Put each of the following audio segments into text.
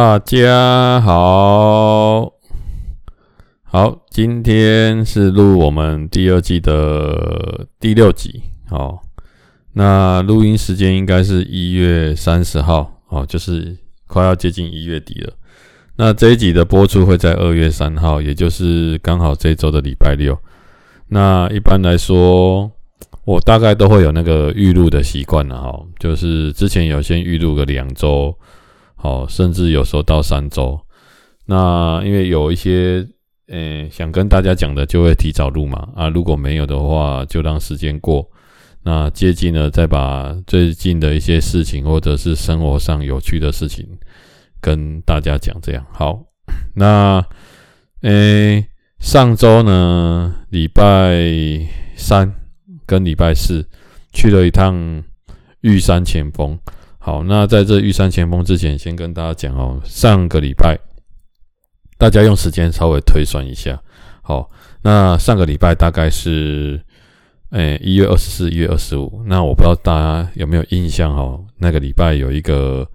大家好，好，今天是录我们第二季的第六集，好，那录音时间应该是一月三十号，哦，就是快要接近一月底了。那这一集的播出会在二月三号，也就是刚好这周的礼拜六。那一般来说，我大概都会有那个预录的习惯了，哈，就是之前有先预录个两周。好，甚至有时候到三周。那因为有一些，呃、想跟大家讲的，就会提早录嘛。啊，如果没有的话，就让时间过。那接近了，再把最近的一些事情，或者是生活上有趣的事情，跟大家讲。这样好。那，呃、上周呢，礼拜三跟礼拜四去了一趟玉山前锋。好，那在这玉山前锋之前，先跟大家讲哦，上个礼拜大家用时间稍微推算一下。好，那上个礼拜大概是诶一月二十四、一月二十五。那我不知道大家有没有印象哦？那个礼拜有一个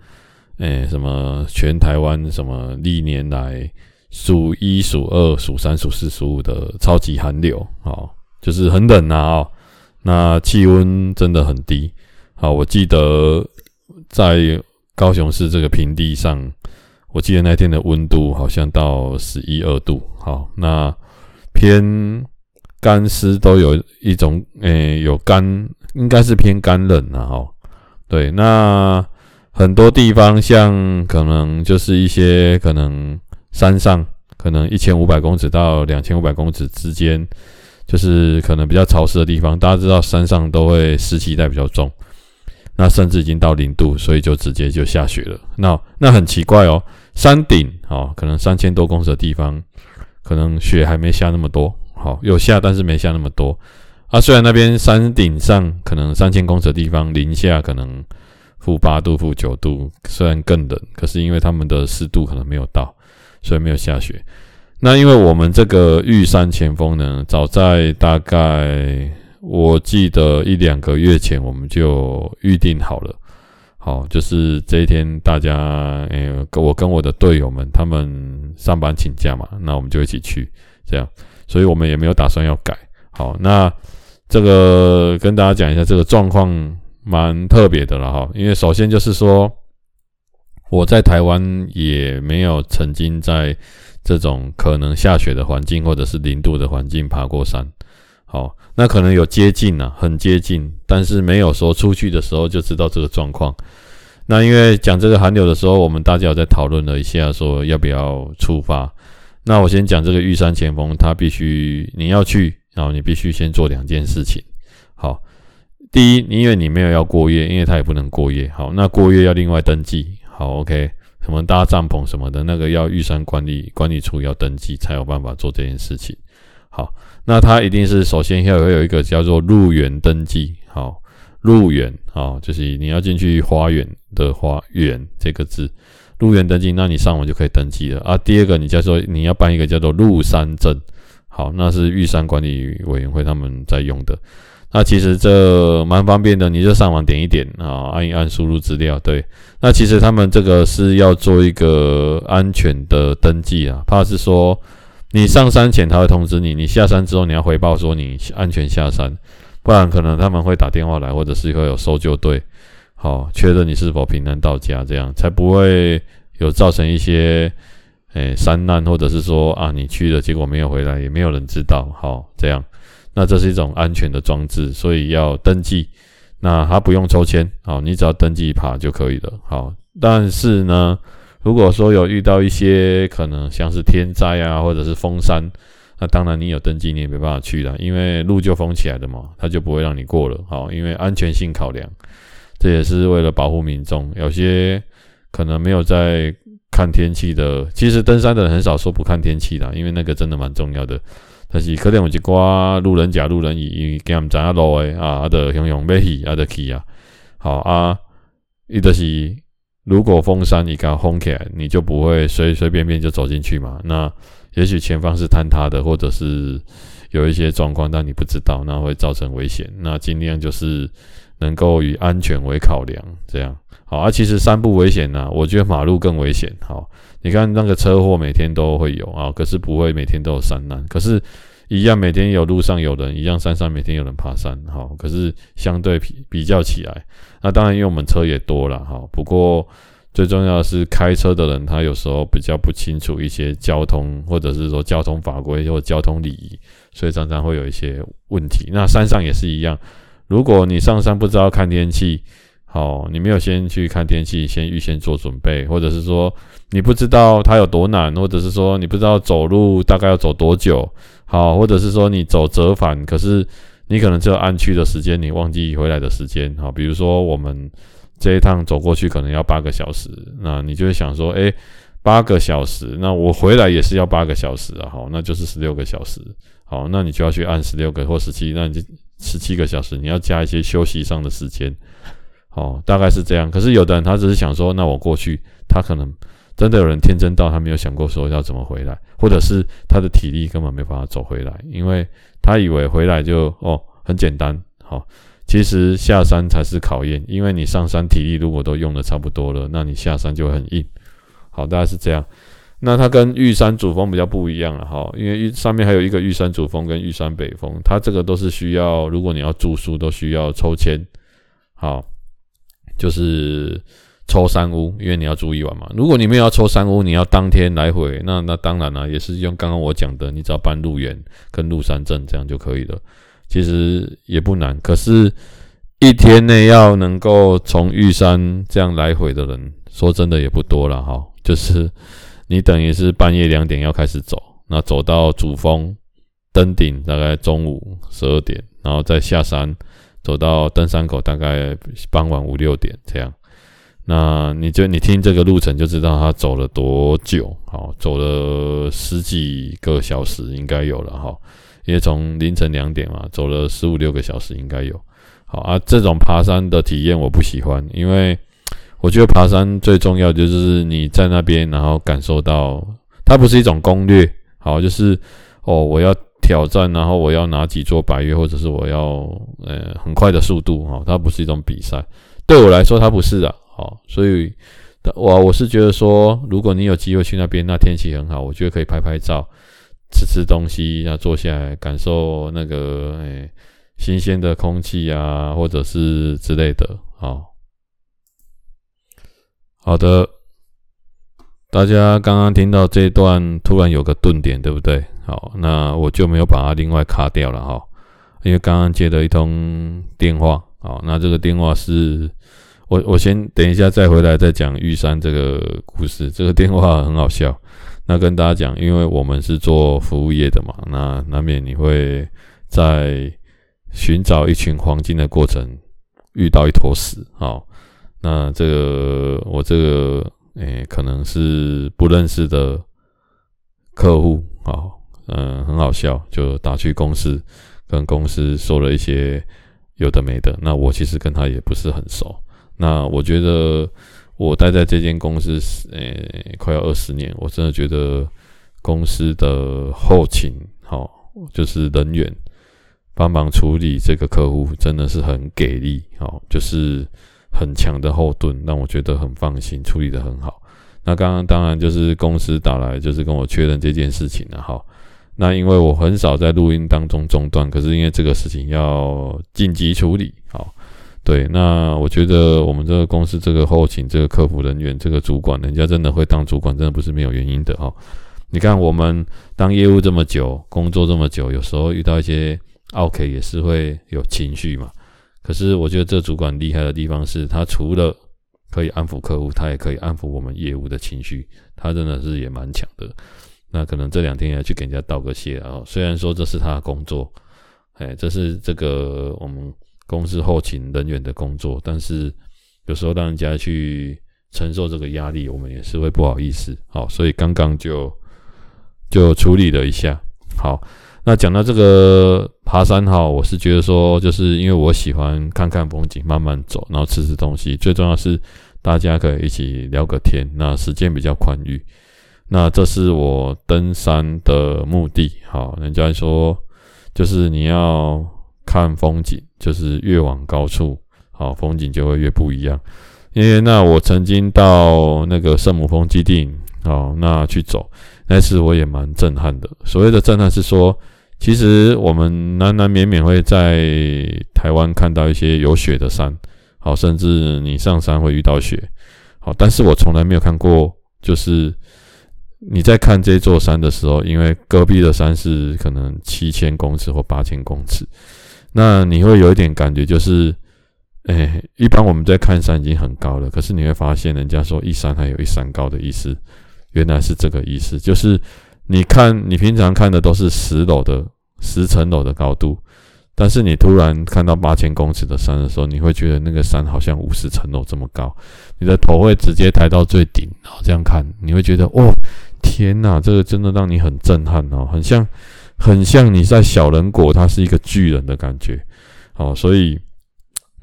诶什么全台湾什么历年来数一数二数三数四数五的超级寒流，好，就是很冷呐哦。那气温真的很低。好，我记得。在高雄市这个平地上，我记得那天的温度好像到十一二度。好，那偏干湿都有一种，诶、有干，应该是偏干冷啊。哈，对，那很多地方像可能就是一些可能山上，可能一千五百公尺到两千五百公尺之间，就是可能比较潮湿的地方。大家知道山上都会湿气带比较重。那甚至已经到零度，所以就直接就下雪了。那那很奇怪哦，山顶哦，可能三千多公尺的地方，可能雪还没下那么多，好，有下，但是没下那么多。啊，虽然那边山顶上可能三千公尺的地方零下可能负八度、负九度，虽然更冷，可是因为他们的湿度可能没有到，所以没有下雪。那因为我们这个玉山前锋呢，早在大概。我记得一两个月前我们就预定好了，好，就是这一天大家，哎、欸，我跟我的队友们，他们上班请假嘛，那我们就一起去，这样，所以我们也没有打算要改。好，那这个跟大家讲一下，这个状况蛮特别的了哈，因为首先就是说，我在台湾也没有曾经在这种可能下雪的环境或者是零度的环境爬过山，好。那可能有接近啊，很接近，但是没有说出去的时候就知道这个状况。那因为讲这个寒流的时候，我们大家有在讨论了一下，说要不要出发。那我先讲这个玉山前锋，他必须你要去，然后你必须先做两件事情。好，第一，因为你没有要过夜，因为他也不能过夜。好，那过夜要另外登记。好，OK，什么搭帐篷什么的，那个要玉山管理管理处要登记，才有办法做这件事情。好。那它一定是首先要会有一个叫做入园登记，好，入园，啊，就是你要进去花园的花园这个字，入园登记，那你上网就可以登记了啊。第二个，你叫做你要办一个叫做入山证，好，那是玉山管理委员会他们在用的。那其实这蛮方便的，你就上网点一点啊，按一按输入资料，对。那其实他们这个是要做一个安全的登记啊，怕是说。你上山前他会通知你，你下山之后你要回报说你安全下山，不然可能他们会打电话来，或者是会有搜救队，好确认你是否平安到家，这样才不会有造成一些诶、欸、山难，或者是说啊你去了结果没有回来，也没有人知道，好这样，那这是一种安全的装置，所以要登记，那他不用抽签，好你只要登记一爬就可以了，好，但是呢。如果说有遇到一些可能像是天灾啊，或者是封山，那当然你有登记你也没办法去了，因为路就封起来的嘛，他就不会让你过了。好，因为安全性考量，这也是为了保护民众。有些可能没有在看天气的，其实登山的人很少说不看天气的，因为那个真的蛮重要的。但是可能有一寡路人甲、路人乙，给他们讲下路诶啊，啊的熊熊要去啊的去啊，好啊，伊就是。如果封山，你刚封起来，你就不会随随便便就走进去嘛。那也许前方是坍塌的，或者是有一些状况，但你不知道，那会造成危险。那尽量就是能够以安全为考量，这样好啊。其实山不危险呢，我觉得马路更危险。好，你看那个车祸每天都会有啊，可是不会每天都有山难，可是，一样每天有路上有人，一样山上每天有人爬山。好，可是相对比比较起来，那当然因为我们车也多了。好，不过最重要的是开车的人他有时候比较不清楚一些交通，或者是说交通法规或交通礼仪，所以常常会有一些问题。那山上也是一样。如果你上山不知道看天气，好，你没有先去看天气，先预先做准备，或者是说你不知道它有多难，或者是说你不知道走路大概要走多久，好，或者是说你走折返，可是你可能只有按去的时间，你忘记回来的时间，好，比如说我们这一趟走过去可能要八个小时，那你就会想说，诶，八个小时，那我回来也是要八个小时啊，好，那就是十六个小时，好，那你就要去按十六个或十七，那你就。十七个小时，你要加一些休息上的时间，哦，大概是这样。可是有的人他只是想说，那我过去，他可能真的有人天真到他没有想过说要怎么回来，或者是他的体力根本没办法走回来，因为他以为回来就哦很简单，好，其实下山才是考验，因为你上山体力如果都用的差不多了，那你下山就会很硬，好，大概是这样。那它跟玉山主峰比较不一样了哈，因为玉上面还有一个玉山主峰跟玉山北峰，它这个都是需要，如果你要住宿都需要抽签，好，就是抽三屋，因为你要住一晚嘛。如果你没有要抽三屋，你要当天来回，那那当然了，也是用刚刚我讲的，你只要办入园跟入山证这样就可以了，其实也不难。可是，一天内要能够从玉山这样来回的人，说真的也不多了哈，就是。你等于是半夜两点要开始走，那走到主峰登顶大概中午十二点，然后再下山走到登山口大概傍晚五六点这样。那你就你听这个路程就知道他走了多久，好，走了十几个小时应该有了哈，因为从凌晨两点嘛，走了十五六个小时应该有。好啊，这种爬山的体验我不喜欢，因为。我觉得爬山最重要就是你在那边，然后感受到它不是一种攻略，好，就是哦，我要挑战，然后我要拿几座百岳，或者是我要呃很快的速度，哈，它不是一种比赛，对我来说它不是的，好，所以我我是觉得说，如果你有机会去那边，那天气很好，我觉得可以拍拍照，吃吃东西，然后坐下来感受那个诶新鲜的空气啊，或者是之类的，好。好的，大家刚刚听到这段，突然有个顿点，对不对？好，那我就没有把它另外卡掉了哈，因为刚刚接了一通电话，好，那这个电话是我我先等一下再回来再讲玉山这个故事。这个电话很好笑，那跟大家讲，因为我们是做服务业的嘛，那难免你会在寻找一群黄金的过程遇到一坨屎，好。那这个我这个诶、可能是不认识的客户啊，嗯，很好笑，就打去公司，跟公司说了一些有的没的。那我其实跟他也不是很熟。那我觉得我待在这间公司诶、欸，快要二十年，我真的觉得公司的后勤好，就是人员帮忙处理这个客户，真的是很给力，好，就是。很强的后盾，让我觉得很放心，处理得很好。那刚刚当然就是公司打来，就是跟我确认这件事情了。哈，那因为我很少在录音当中中断，可是因为这个事情要紧急处理，好，对。那我觉得我们这个公司这个后勤、这个客服人员、这个主管，人家真的会当主管，真的不是没有原因的。哈，你看我们当业务这么久，工作这么久，有时候遇到一些 OK 也是会有情绪嘛。可是我觉得这主管厉害的地方是，他除了可以安抚客户，他也可以安抚我们业务的情绪，他真的是也蛮强的。那可能这两天要去给人家道个谢啊，虽然说这是他的工作，哎，这是这个我们公司后勤人员的工作，但是有时候让人家去承受这个压力，我们也是会不好意思。好，所以刚刚就就处理了一下，好。那讲到这个爬山哈，我是觉得说，就是因为我喜欢看看风景，慢慢走，然后吃吃东西。最重要是大家可以一起聊个天，那时间比较宽裕。那这是我登山的目的。好，人家说就是你要看风景，就是越往高处，好，风景就会越不一样。因为那我曾经到那个圣母峰基地，哦，那去走，那次我也蛮震撼的。所谓的震撼是说，其实我们难难免免会在台湾看到一些有雪的山，好，甚至你上山会遇到雪，好，但是我从来没有看过，就是你在看这座山的时候，因为戈壁的山是可能七千公尺或八千公尺，那你会有一点感觉就是。哎、一般我们在看山已经很高了，可是你会发现，人家说一山还有一山高的意思，原来是这个意思。就是你看，你平常看的都是十楼的十层楼的高度，但是你突然看到八千公尺的山的时候，你会觉得那个山好像五十层楼这么高，你的头会直接抬到最顶，然后这样看，你会觉得哦，天哪，这个真的让你很震撼哦，很像很像你在小人国，它是一个巨人的感觉，哦，所以。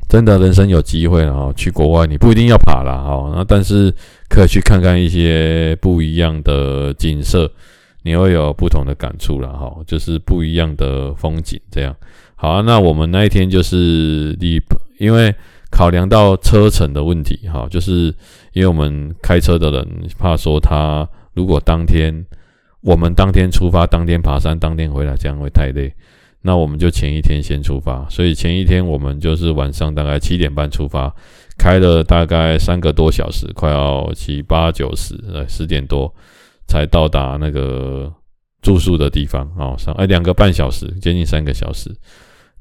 真的，人生有机会了哈，去国外你不一定要爬了哈，那但是可以去看看一些不一样的景色，你会有不同的感触了哈，就是不一样的风景这样。好啊，那我们那一天就是离，因为考量到车程的问题哈，就是因为我们开车的人怕说他如果当天我们当天出发，当天爬山，当天回来，这样会太累。那我们就前一天先出发，所以前一天我们就是晚上大概七点半出发，开了大概三个多小时，快要七八九十，呃，十点多才到达那个住宿的地方哦，上哎两个半小时，接近三个小时。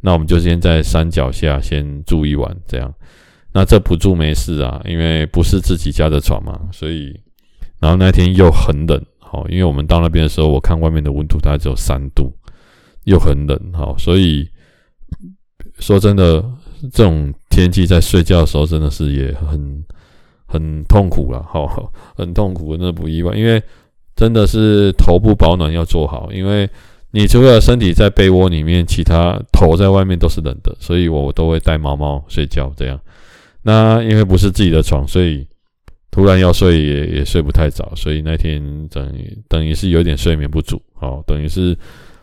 那我们就先在山脚下先住一晚，这样。那这不住没事啊，因为不是自己家的床嘛，所以然后那天又很冷，好，因为我们到那边的时候，我看外面的温度大概只有三度。又很冷，好，所以说真的，这种天气在睡觉的时候真的是也很很痛苦了，好，很痛苦，真的不意外，因为真的是头部保暖要做好，因为你除了身体在被窝里面，其他头在外面都是冷的，所以我都会带毛毛睡觉这样。那因为不是自己的床，所以突然要睡也也睡不太早，所以那天等于等于是有点睡眠不足，好，等于是。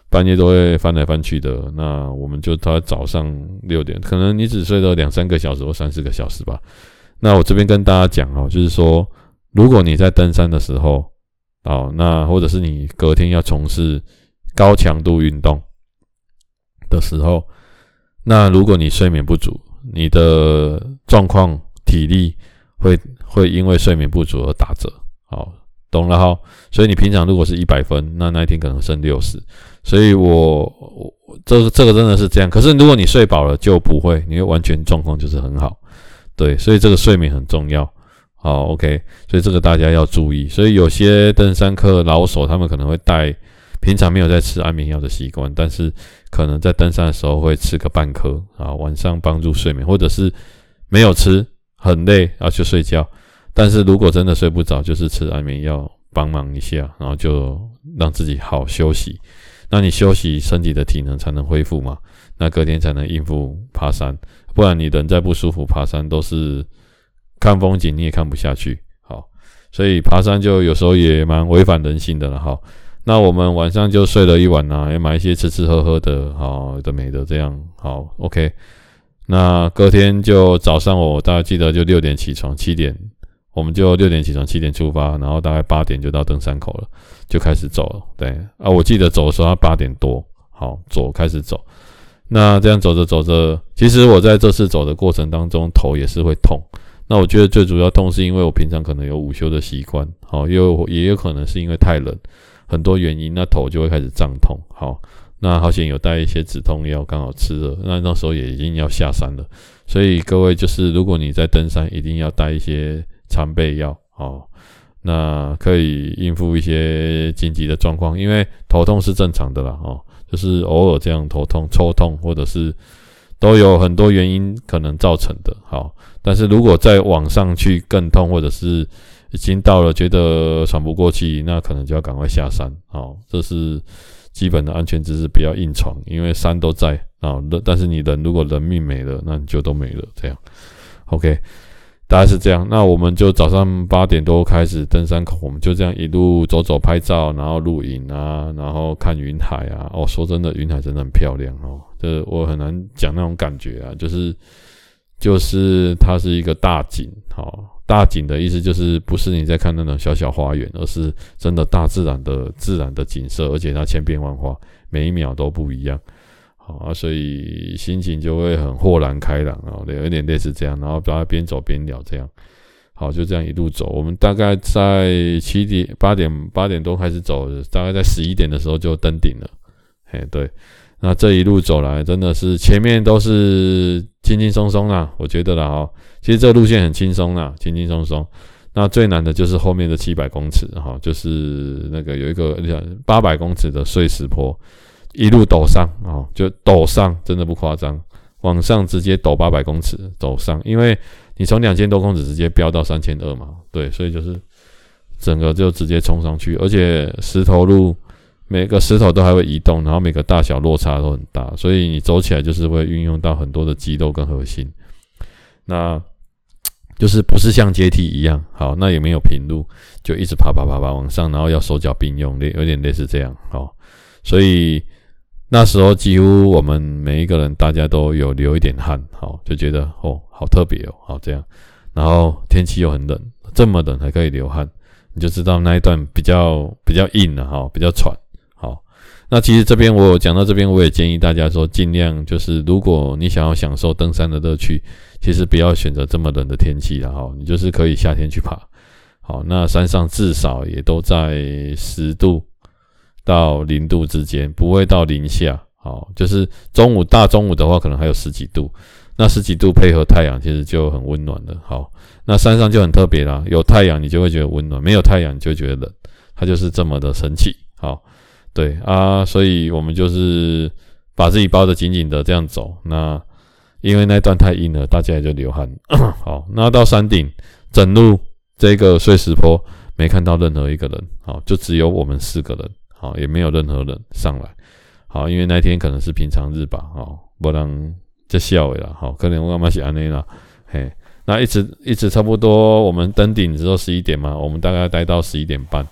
半夜都会翻来翻去的，那我们就到早上六点，可能你只睡了两三个小时或三四个小时吧。那我这边跟大家讲哦，就是说，如果你在登山的时候，哦，那或者是你隔天要从事高强度运动的时候，那如果你睡眠不足，你的状况体力会会因为睡眠不足而打折，好，懂了哈。所以你平常如果是一百分，那那一天可能剩六十。所以我，我这个这个真的是这样。可是如果你睡饱了，就不会，你会完全状况就是很好，对。所以这个睡眠很重要。好，OK。所以这个大家要注意。所以有些登山客老手，他们可能会带平常没有在吃安眠药的习惯，但是可能在登山的时候会吃个半颗啊，晚上帮助睡眠，或者是没有吃，很累要去睡觉。但是如果真的睡不着，就是吃安眠药帮忙一下，然后就让自己好休息。那你休息，身体的体能才能恢复嘛？那隔天才能应付爬山，不然你人再不舒服，爬山都是看风景，你也看不下去。好，所以爬山就有时候也蛮违反人性的了。好，那我们晚上就睡了一晚啊，也买一些吃吃喝喝的，好的没的这样。好，OK。那隔天就早上，我大概记得就六点起床，七点。我们就六点起床，七点出发，然后大概八点就到登山口了，就开始走了。对啊，我记得走的时候要八点多，好走开始走。那这样走着走着，其实我在这次走的过程当中，头也是会痛。那我觉得最主要痛是因为我平常可能有午休的习惯，好，又也有可能是因为太冷，很多原因，那头就会开始胀痛。好，那好险有带一些止痛药，刚好吃了。那那时候也已经要下山了，所以各位就是如果你在登山，一定要带一些。常备药哦，那可以应付一些紧急的状况，因为头痛是正常的啦哦，就是偶尔这样头痛、抽痛，或者是都有很多原因可能造成的。好，但是如果再往上去更痛，或者是已经到了觉得喘不过气，那可能就要赶快下山。好，这是基本的安全知识，不要硬闯，因为山都在啊。但是你人如果人命没了，那你就都没了。这样，OK。大概是这样，那我们就早上八点多开始登山口，我们就这样一路走走拍照，然后录影啊，然后看云海啊。哦，说真的，云海真的很漂亮哦。这我很难讲那种感觉啊，就是就是它是一个大景，好，大景的意思就是不是你在看那种小小花园，而是真的大自然的自然的景色，而且它千变万化，每一秒都不一样，好啊，所以心情就会很豁然开朗啊，有点类似这样，然后大家边走边聊这样。好，就这样一路走。我们大概在七点、八点、八点多开始走，大概在十一点的时候就登顶了。嘿，对，那这一路走来，真的是前面都是轻轻松松啦，我觉得啦哈。其实这路线很轻松啦，轻轻松松。那最难的就是后面的七百公尺哈，就是那个有一个八百公尺的碎石坡，一路陡上啊，就陡上，真的不夸张，往上直接陡八百公尺走上，因为。你从两千多公尺直接飙到三千二嘛？对，所以就是整个就直接冲上去，而且石头路每个石头都还会移动，然后每个大小落差都很大，所以你走起来就是会运用到很多的肌肉跟核心。那就是不是像阶梯一样，好，那也没有平路，就一直爬爬爬爬往上，然后要手脚并用，类有点类似这样，好，所以。那时候几乎我们每一个人大家都有流一点汗，好，就觉得哦，好特别哦，好这样，然后天气又很冷，这么冷还可以流汗，你就知道那一段比较比较硬了哈，比较喘。那其实这边我讲到这边，我也建议大家说，尽量就是如果你想要享受登山的乐趣，其实不要选择这么冷的天气了哈，你就是可以夏天去爬。好，那山上至少也都在十度。到零度之间，不会到零下，好，就是中午大中午的话，可能还有十几度，那十几度配合太阳，其实就很温暖了。好，那山上就很特别啦，有太阳你就会觉得温暖，没有太阳你就觉得冷，它就是这么的神奇。好，对啊，所以我们就是把自己包得紧紧的这样走。那因为那段太硬了，大家也就流汗。好，那到山顶，整路这个碎石坡没看到任何一个人，好，就只有我们四个人。好，也没有任何人上来。好，因为那天可能是平常日吧。好，不然就笑了。好，可能我干嘛写安内啦？嘿，那一直一直差不多，我们登顶之后十一点嘛，我们大概待到十一点半，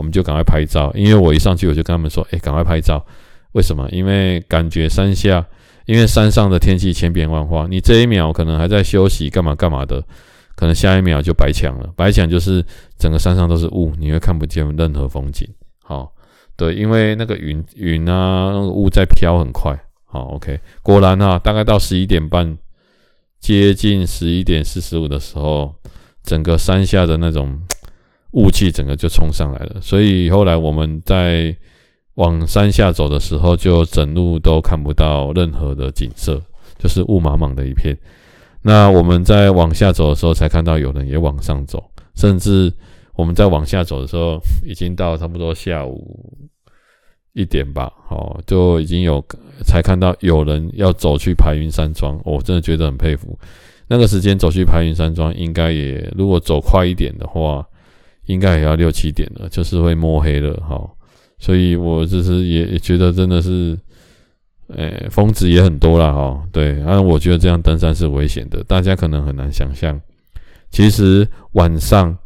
我们就赶快拍照。因为我一上去，我就跟他们说：“哎，赶快拍照。”为什么？因为感觉山下，因为山上的天气千变万化，你这一秒可能还在休息，干嘛干嘛的，可能下一秒就白墙了。白墙就是整个山上都是雾，你会看不见任何风景。好。对，因为那个云云啊，雾在飘很快。好，OK，果然啊，大概到十一点半，接近十一点四十五的时候，整个山下的那种雾气，整个就冲上来了。所以后来我们在往山下走的时候，就整路都看不到任何的景色，就是雾茫茫的一片。那我们在往下走的时候，才看到有人也往上走，甚至我们在往下走的时候，已经到差不多下午。一点吧，哦，就已经有才看到有人要走去排云山庄，我、真的觉得很佩服。那个时间走去排云山庄，应该也如果走快一点的话，应该也要六七点了，就是会摸黑了，哈、所以我就是也也觉得真的是，诶，疯子也很多啦，哈、对，然后我觉得这样登山是危险的，大家可能很难想象，其实晚上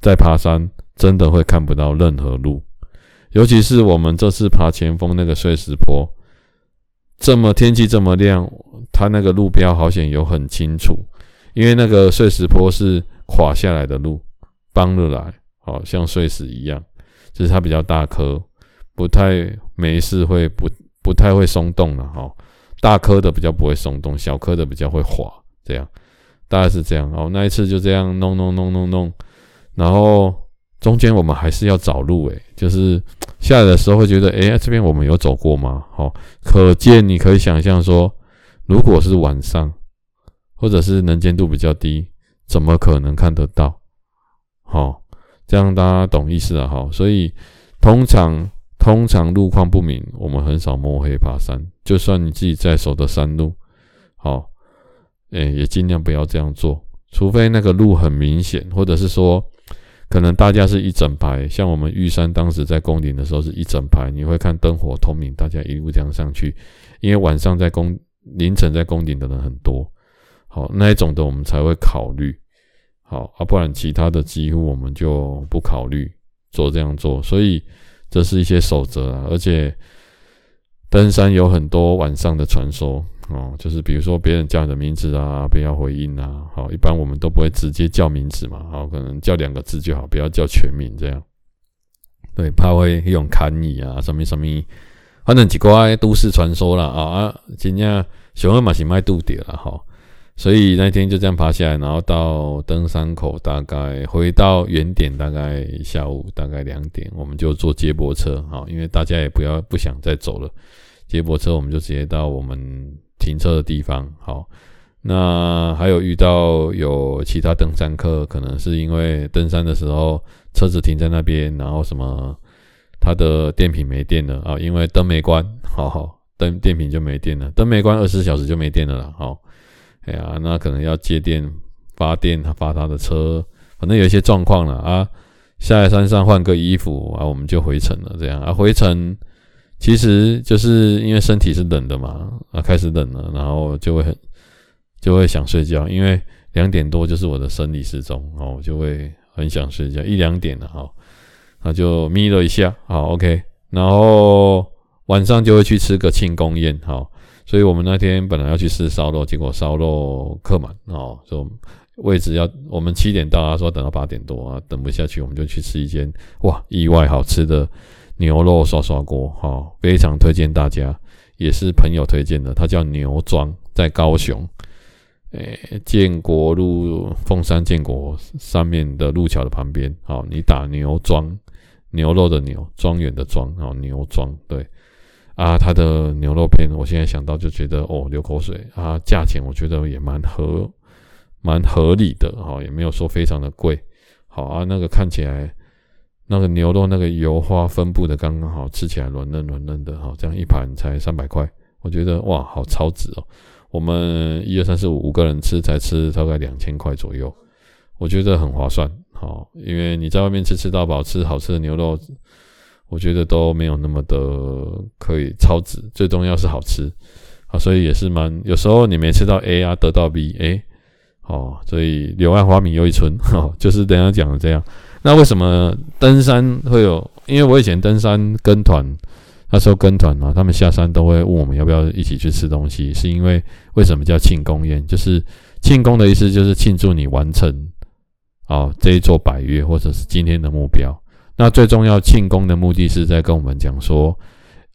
在爬山真的会看不到任何路。尤其是我们这次爬前锋那个碎石坡，这么天气这么亮，它那个路标好像有很清楚，因为那个碎石坡是垮下来的路，崩了来，好像碎石一样，就是它比较大颗，不太没事会不不太会松动了哈，大颗的比较不会松动，小颗的比较会滑，这样大概是这样哦。那一次就这样弄弄弄弄弄，然后。中间我们还是要找路诶，就是下来的时候会觉得，诶，这边我们有走过吗？好，可见你可以想象说，如果是晚上，或者是能见度比较低，怎么可能看得到？好，这样大家懂意思了哈。所以通常通常路况不明，我们很少摸黑爬山。就算你自己在守的山路，好，诶，也尽量不要这样做，除非那个路很明显，或者是说。可能大家是一整排，像我们玉山当时在宫顶的时候是一整排，你会看灯火通明，大家一路这样上去。因为晚上在宫凌晨在宫顶的人很多，好，那一种的我们才会考虑，好啊，不然其他的几乎我们就不考虑做这样做。所以这是一些守则啊，而且登山有很多晚上的传说，哦，就是比如说别人叫你的名字啊，不要回应啊。好，一般我们都不会直接叫名字嘛，好，可能叫两个字就好，不要叫全名这样。对，怕会用砍你啊，什么什么，反正几个都市传说啦啊啊，今天熊二马是卖度点了哈。所以那天就这样爬下来，然后到登山口，大概回到原点，大概下午大概两点，我们就坐接驳车，好，因为大家也不要不想再走了，接驳车我们就直接到我们停车的地方，好，那还有遇到有其他登山客，可能是因为登山的时候车子停在那边，然后什么他的电瓶没电了啊，因为灯没关，好好，灯电瓶就没电了，灯没关二十四小时就没电了啦，好。哎呀，那可能要接电发电，他发他的车，反正有一些状况了啊。下来山上换个衣服啊，我们就回城了。这样啊，回城其实就是因为身体是冷的嘛，啊，开始冷了，然后就会很就会想睡觉，因为两点多就是我的生理时钟哦，我就会很想睡觉，一两点了哈，那就眯了一下，好，OK，然后晚上就会去吃个庆功宴，好。所以我们那天本来要去吃烧肉，结果烧肉客满哦，说位置要我们七点到，他说等到八点多啊，等不下去，我们就去吃一间哇意外好吃的牛肉涮涮锅，哈，非常推荐大家，也是朋友推荐的，它叫牛庄，在高雄，诶，建国路凤山建国上面的路桥的旁边，好，你打牛庄，牛肉的牛，庄园的庄，哦，牛庄，对。啊，它的牛肉片，我现在想到就觉得哦，流口水啊。价钱我觉得也蛮合，蛮合理的哈，也没有说非常的贵。好啊，那个看起来那个牛肉那个油花分布的刚刚好，吃起来软嫩软嫩的哈，这样一盘才三百块，我觉得哇，好超值哦。我们一二三四五五个人吃才吃大概两千块左右，我觉得很划算。好，因为你在外面吃吃到饱，吃好吃的牛肉。我觉得都没有那么的可以超值，最重要是好吃啊，所以也是蛮有时候你没吃到 A 啊，得到 B，哎，哦，所以柳暗花明又一村，哦，就是等下讲的这样。那为什么登山会有？因为我以前登山跟团，那时候跟团嘛，他们下山都会问我们要不要一起去吃东西，是因为为什么叫庆功宴？就是庆功的意思，就是庆祝你完成哦这一座百岳或者是今天的目标。那最重要庆功的目的是在跟我们讲说，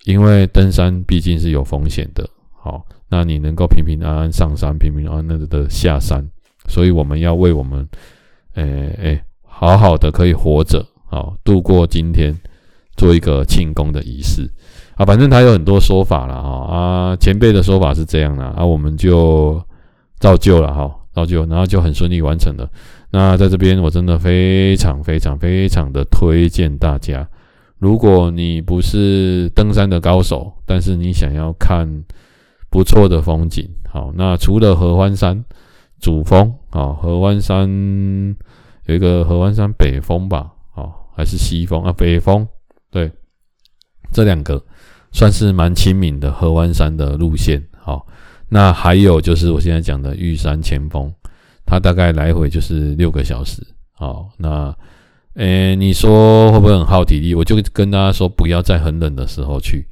因为登山毕竟是有风险的，好，那你能够平平安安上山，平平安安的下山，所以我们要为我们，诶诶，好好的可以活着，好度过今天，做一个庆功的仪式啊，反正他有很多说法了哈啊，前辈的说法是这样的啊，我们就照旧了哈，照旧，然后就很顺利完成了。那在这边，我真的非常非常非常的推荐大家，如果你不是登山的高手，但是你想要看不错的风景，好，那除了合欢山主峰，啊，合欢山有一个合欢山北峰吧，哦，还是西峰啊？北峰，对，这两个算是蛮亲民的合欢山的路线，好，那还有就是我现在讲的玉山前锋。它大概来回就是六个小时，好，那，诶、你说会不会很耗体力？我就跟大家说，不要在很冷的时候去，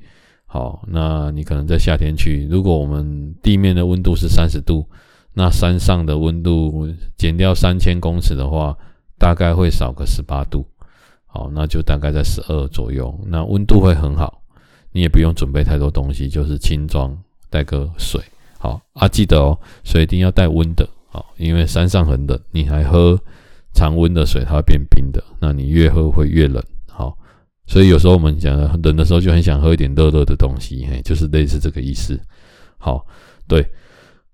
好，那你可能在夏天去，如果我们地面的温度是三十度，那山上的温度减掉三千公尺的话，大概会少个十八度，好，那就大概在十二左右，那温度会很好，你也不用准备太多东西，就是轻装带个水，好啊，记得哦，水一定要带温的。好，因为山上很冷，你还喝常温的水，它会变冰的。那你越喝会越冷。好，所以有时候我们讲冷的时候，就很想喝一点热热的东西，嘿，就是类似这个意思。好，对，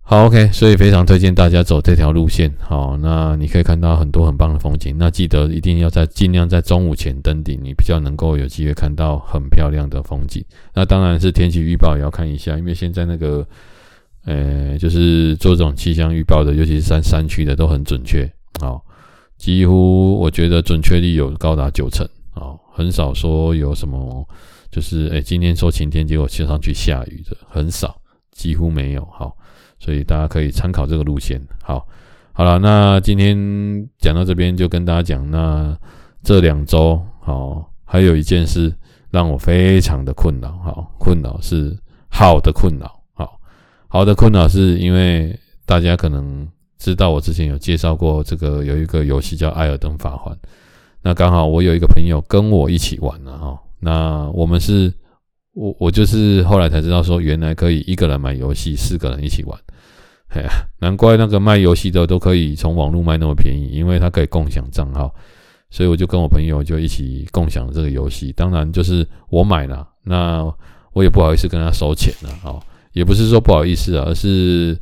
好，OK，所以非常推荐大家走这条路线。好，那你可以看到很多很棒的风景。那记得一定要在尽量在中午前登顶，你比较能够有机会看到很漂亮的风景。那当然是天气预报也要看一下，因为现在那个。呃、就是做这种气象预报的，尤其是山山区的，都很准确。好，几乎我觉得准确率有高达九成。好，很少说有什么，就是诶、欸，今天说晴天，结果气上去下雨的，很少，几乎没有。好，所以大家可以参考这个路线。好，好了，那今天讲到这边，就跟大家讲，那这两周，好，还有一件事让我非常的困扰。好，困扰是好的困扰。好的困扰是因为大家可能知道我之前有介绍过这个有一个游戏叫《艾尔登法环》，那刚好我有一个朋友跟我一起玩了哈，那我们是，我我就是后来才知道说原来可以一个人买游戏，四个人一起玩，哎呀，难怪那个卖游戏的都可以从网络卖那么便宜，因为它可以共享账号。所以我就跟我朋友就一起共享这个游戏，当然就是我买了，那我也不好意思跟他收钱了，哦，也不是说不好意思啊，而是，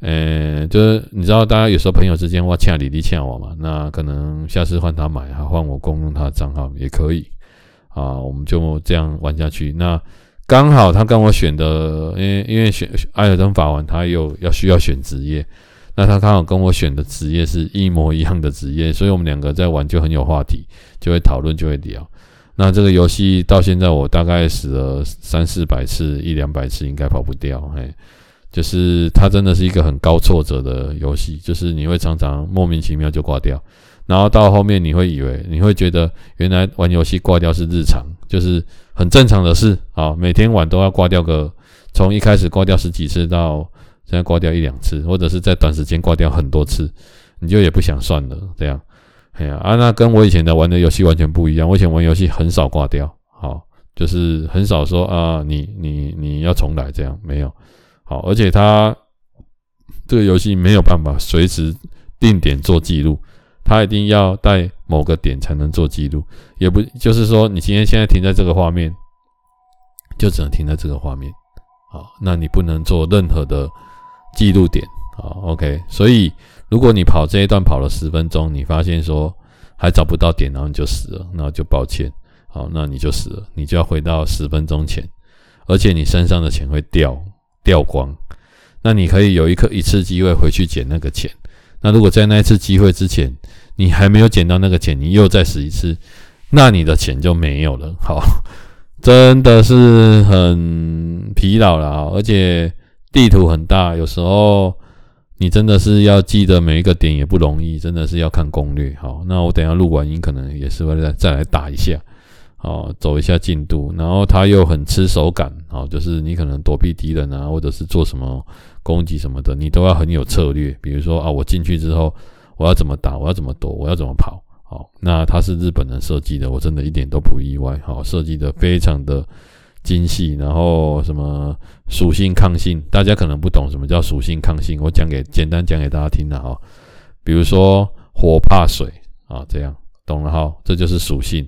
呃，就是你知道，大家有时候朋友之间哇欠你，你欠我嘛，那可能下次换他买，还换我共用他的账号也可以，啊，我们就这样玩下去。那刚好他跟我选的，因为因为选艾尔登法环，他又要需要选职业。那他刚好跟我选的职业是一模一样的职业，所以我们两个在玩就很有话题，就会讨论，就会聊。那这个游戏到现在我大概死了三四百次，一两百次应该跑不掉。嘿，就是它真的是一个很高挫折的游戏，就是你会常常莫名其妙就挂掉，然后到后面你会以为，你会觉得原来玩游戏挂掉是日常，就是很正常的事啊，每天玩都要挂掉个，从一开始挂掉十几次到。现在挂掉一两次，或者是在短时间挂掉很多次，你就也不想算了。这样，哎呀啊，那跟我以前的玩的游戏完全不一样。我以前玩游戏很少挂掉，好，就是很少说啊，你你你要重来这样没有。好，而且它这个游戏没有办法随时定点做记录，它一定要在某个点才能做记录。也不就是说，你今天现在停在这个画面，就只能停在这个画面。好，那你不能做任何的。记录点好，OK。所以如果你跑这一段跑了十分钟，你发现说还找不到点，然后你就死了，那就抱歉。好，那你就死了，你就要回到十分钟前，而且你身上的钱会掉掉光。那你可以有一刻一次机会回去捡那个钱。那如果在那一次机会之前你还没有捡到那个钱，你又再死一次，那你的钱就没有了。好，真的是很疲劳了啊，而且。地图很大，有时候你真的是要记得每一个点也不容易，真的是要看攻略。好，那我等下录完音，可能也是会再再来打一下，好，走一下进度。然后他又很吃手感，好，就是你可能躲避敌人啊，或者是做什么攻击什么的，你都要很有策略。比如说啊，我进去之后我要怎么打，我要怎么躲，我要怎么跑。好，那他是日本人设计的，我真的一点都不意外。好，设计的非常的。精细，然后什么属性抗性，大家可能不懂什么叫属性抗性，我讲给简单讲给大家听的哈。比如说火怕水啊，这样懂了哈，这就是属性。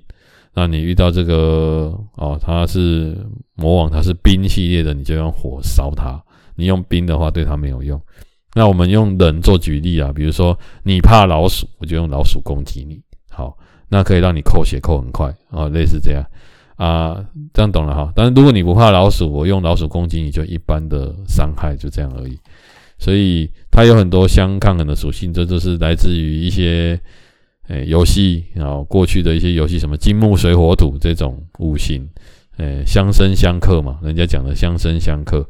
那你遇到这个哦，它是魔王，它是冰系列的，你就用火烧它。你用冰的话，对它没有用。那我们用人做举例啊，比如说你怕老鼠，我就用老鼠攻击你。好，那可以让你扣血扣很快啊，类似这样。啊，这样懂了哈。但是如果你不怕老鼠，我用老鼠攻击你就一般的伤害，就这样而已。所以它有很多相抗衡的属性，这就是来自于一些诶游戏，然后过去的一些游戏，什么金木水火土这种五行，诶相生相克嘛，人家讲的相生相克，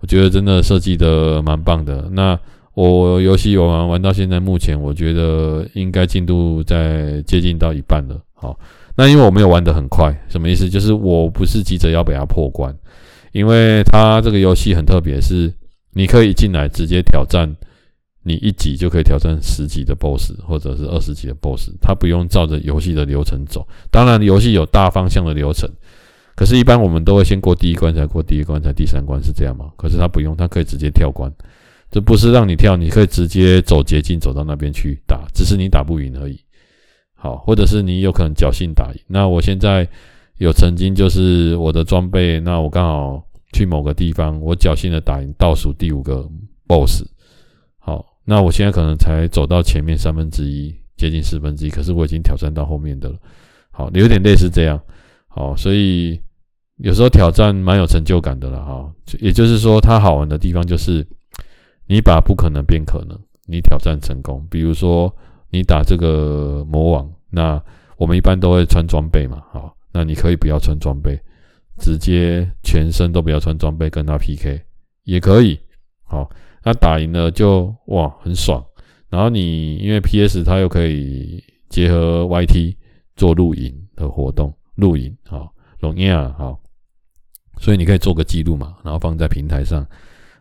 我觉得真的设计的蛮棒的。那我游戏玩玩到现在，目前我觉得应该进度在接近到一半了。好。那因为我没有玩得很快，什么意思？就是我不是急着要把它破关，因为它这个游戏很特别，是你可以进来直接挑战，你一级就可以挑战十级的 BOSS 或者是二十级的 BOSS，它不用照着游戏的流程走。当然，游戏有大方向的流程，可是，一般我们都会先过第一关，才过第一关，才第三关，是这样吗？可是它不用，它可以直接跳关，这不是让你跳，你可以直接走捷径走到那边去打，只是你打不赢而已。好，或者是你有可能侥幸打赢。那我现在有曾经就是我的装备，那我刚好去某个地方，我侥幸的打赢倒数第五个 BOSS。好，那我现在可能才走到前面三分之一，接近四分之一，可是我已经挑战到后面的了。好，有点类似这样。好，所以有时候挑战蛮有成就感的了哈。也就是说，它好玩的地方就是你把不可能变可能，你挑战成功。比如说。你打这个魔王，那我们一般都会穿装备嘛，好，那你可以不要穿装备，直接全身都不要穿装备跟他 PK 也可以，好，那打赢了就哇很爽，然后你因为 PS 它又可以结合 YT 做录影的活动，录影好，容易啊好，所以你可以做个记录嘛，然后放在平台上，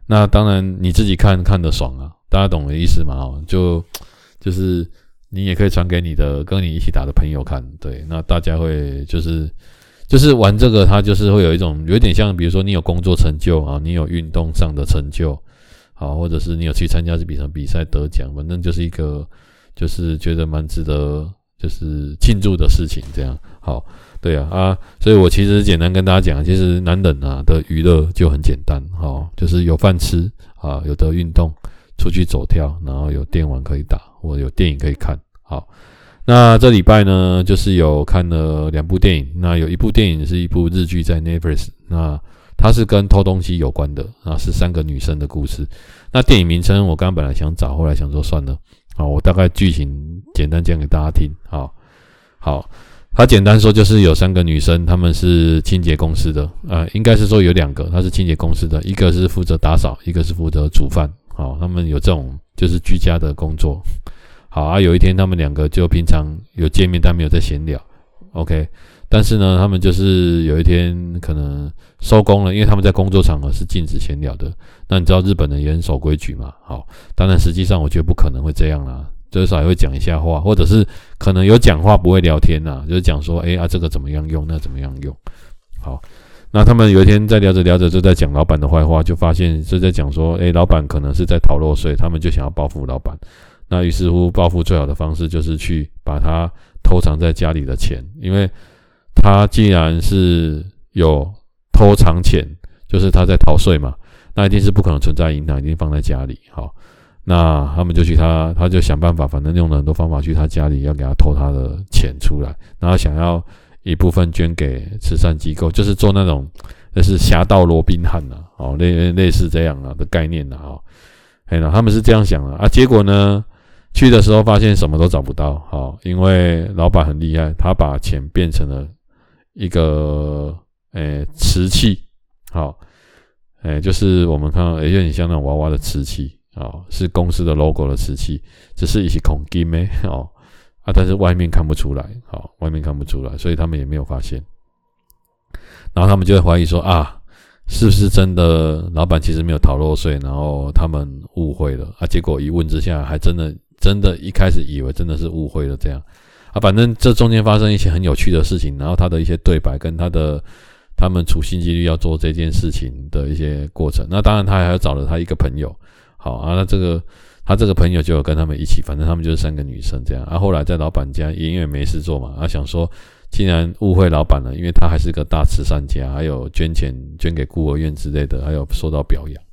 那当然你自己看看得爽啊，大家懂我的意思吗？哦，就就是你也可以传给你的跟你一起打的朋友看，对，那大家会就是就是玩这个，它就是会有一种有点像，比如说你有工作成就啊，你有运动上的成就，好，或者是你有去参加这比赛比赛得奖，反正就是一个就是觉得蛮值得就是庆祝的事情，这样。好。对啊啊，所以我其实简单跟大家讲，其实男人啊的娱乐就很简单，哦，就是有饭吃啊，有得运动，出去走跳，然后有电玩可以打，我有电影可以看。好，那这礼拜呢，就是有看了两部电影，那有一部电影是一部日剧在 Netflix，那它是跟偷东西有关的，啊，是三个女生的故事。那电影名称我刚本来想找，后来想说算了，好，我大概剧情简单讲给大家听，好，好。他简单说就是有三个女生，她们是清洁公司的，啊、应该是说有两个，她是清洁公司的，一个是负责打扫，一个是负责煮饭，好，他们有这种就是居家的工作，好啊，有一天他们两个就平常有见面，但没有在闲聊，OK，但是呢，他们就是有一天可能收工了，因为他们在工作场合是禁止闲聊的，那你知道日本人也很守规矩嘛，好，当然实际上我觉得不可能会这样啦。最少也会讲一下话，或者是可能有讲话不会聊天呐、啊，就是讲说，哎啊，这个怎么样用，那怎么样用？好，那他们有一天在聊着聊着，就在讲老板的坏话，就发现就在讲说，哎，老板可能是在逃漏税，他们就想要报复老板。那于是乎，报复最好的方式就是去把他偷藏在家里的钱，因为他既然是有偷藏钱，就是他在逃税嘛，那一定是不可能存在银行，一定放在家里。好。那他们就去他，他就想办法，反正用了很多方法去他家里，要给他偷他的钱出来，然后想要一部分捐给慈善机构，就是做那种，那是侠盗罗宾汉呐，哦，类类似这样啊的概念呐，哦，哎，那他们是这样想的啊，结果呢，去的时候发现什么都找不到，好，因为老板很厉害，他把钱变成了一个，诶，瓷器，好，诶，就是我们看到，诶，有点像那种娃娃的瓷器。哦，是公司的 logo 的瓷器，只是一起孔金咩哦但是外面看不出来，好、外面看不出来，所以他们也没有发现。然后他们就会怀疑说啊，是不是真的老板其实没有逃漏税，然后他们误会了啊？结果一问之下，还真的真的，一开始以为真的是误会了这样啊。反正这中间发生一些很有趣的事情，然后他的一些对白跟他的他们处心积虑要做这件事情的一些过程。那当然，他还要找了他一个朋友。好啊，那这个他这个朋友就有跟他们一起，反正他们就是三个女生这样。啊，后来在老板家也因为没事做嘛，啊，想说既然误会老板了，因为他还是个大慈善家，还有捐钱捐给孤儿院之类的，还有受到表扬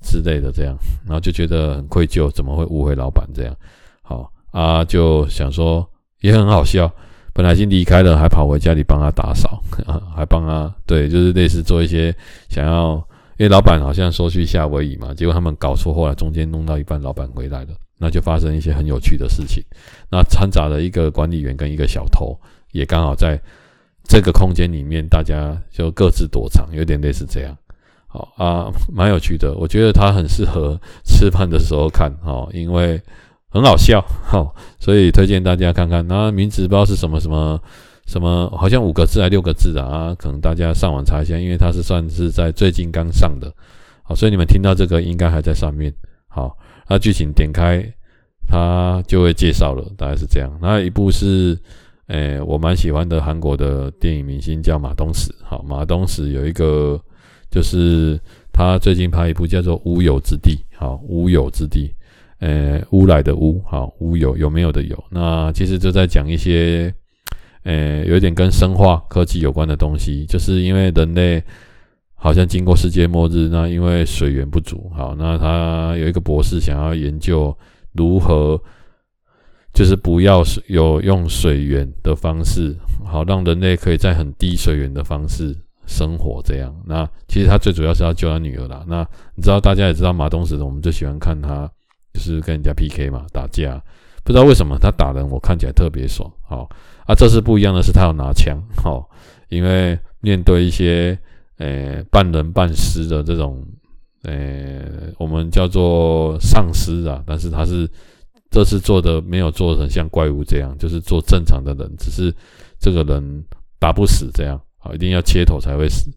之类的这样，然后就觉得很愧疚，怎么会误会老板这样？好啊，就想说也很好笑，本来已经离开了，还跑回家里帮他打扫，啊，还帮他对，就是类似做一些想要。因为老板好像说去夏威夷嘛，结果他们搞错，后来中间弄到一半，老板回来了，那就发生一些很有趣的事情。那掺杂了一个管理员跟一个小偷，也刚好在这个空间里面，大家就各自躲藏，有点类似这样。好啊，蛮有趣的，我觉得它很适合吃饭的时候看，哦，因为很好笑，好，所以推荐大家看看。那名字不知道是什么什么。什么好像五个字还六个字啊，啊？可能大家上网查一下，因为它是算是在最近刚上的，好，所以你们听到这个应该还在上面。好，那剧情点开它就会介绍了，大概是这样。那一部是，诶、我蛮喜欢的韩国的电影明星叫马东石。好，马东石有一个就是他最近拍一部叫做《乌有之地》。好，《乌有之地》，诶，乌来的乌，好，乌有有没有的有？那其实就在讲一些。诶，有一点跟生化科技有关的东西，就是因为人类好像经过世界末日，那因为水源不足，好，那他有一个博士想要研究如何，就是不要有用水源的方式，好，让人类可以在很低水源的方式生活，这样。那其实他最主要是要救他女儿啦。那你知道，大家也知道马东石，我们最喜欢看他就是跟人家 PK 嘛，打架。不知道为什么他打人，我看起来特别爽，好。啊，这次不一样的是，他要拿枪，齁，因为面对一些呃、半人半尸的这种呃、我们叫做丧尸啊，但是他是这次做的没有做成像怪物这样，就是做正常的人，只是这个人打不死这样，好，一定要切头才会死。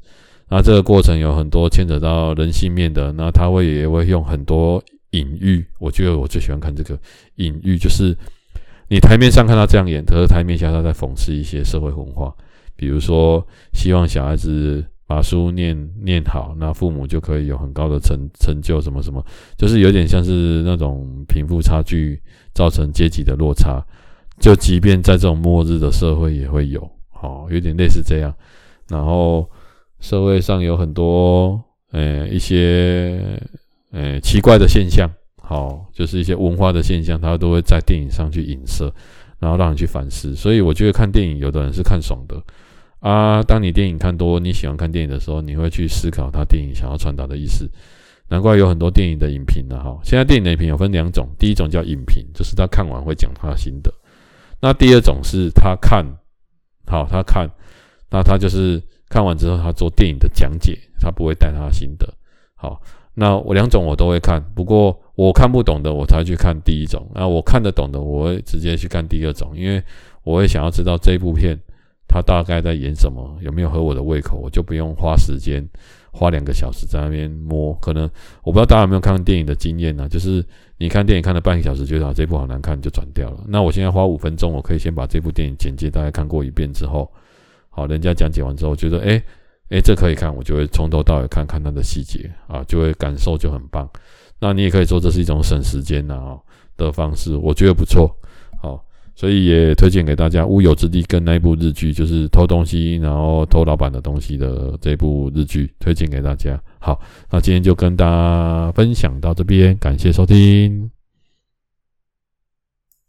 那这个过程有很多牵扯到人性面的，那他会也会用很多隐喻。我觉得我最喜欢看这个隐喻，就是你台面上看他这样演，可是台面下他在讽刺一些社会文化，比如说希望小孩子把书念念好，那父母就可以有很高的成 成就，什么什么，就是有点像是那种贫富差距造成阶级的落差。就即便在这种末日的社会也会有，好，有点类似这样。然后社会上有很多呃一些呃奇怪的现象，好，就是一些文化的现象，它都会在电影上去影射，然后让你去反思。所以我觉得看电影，有的人是看爽的啊。当你电影看多，你喜欢看电影的时候，你会去思考他电影想要传达的意思。难怪有很多电影的影评呢，哈。现在电影的影评有分两种，第一种叫影评，就是他看完会讲他的心得。那第二种是他看好，他看，那他就是看完之后，他做电影的讲解，他不会带他的心得。好，那我两种我都会看，不过我看不懂的，我才去看第一种。那我看得懂的，我会直接去看第二种，因为我会想要知道这部片它大概在演什么，有没有合我的胃口，我就不用花时间。花两个小时在那边摸，可能我不知道大家有没有看电影的经验呢？就是你看电影看了半个小时，觉得这部好难看，就转掉了。那我现在花五分钟，我可以先把这部电影简介大概看过一遍之后，好，人家讲解完之后，觉得诶诶这可以看，我就会从头到尾看看它的细节啊，就会感受就很棒。那你也可以说这是一种省时间啊的方式，我觉得不错，好。所以也推荐给大家《乌有之地》跟那一部日剧，就是偷东西然后偷老板的东西的这部日剧，推荐给大家。好，那今天就跟大家分享到这边，感谢收听。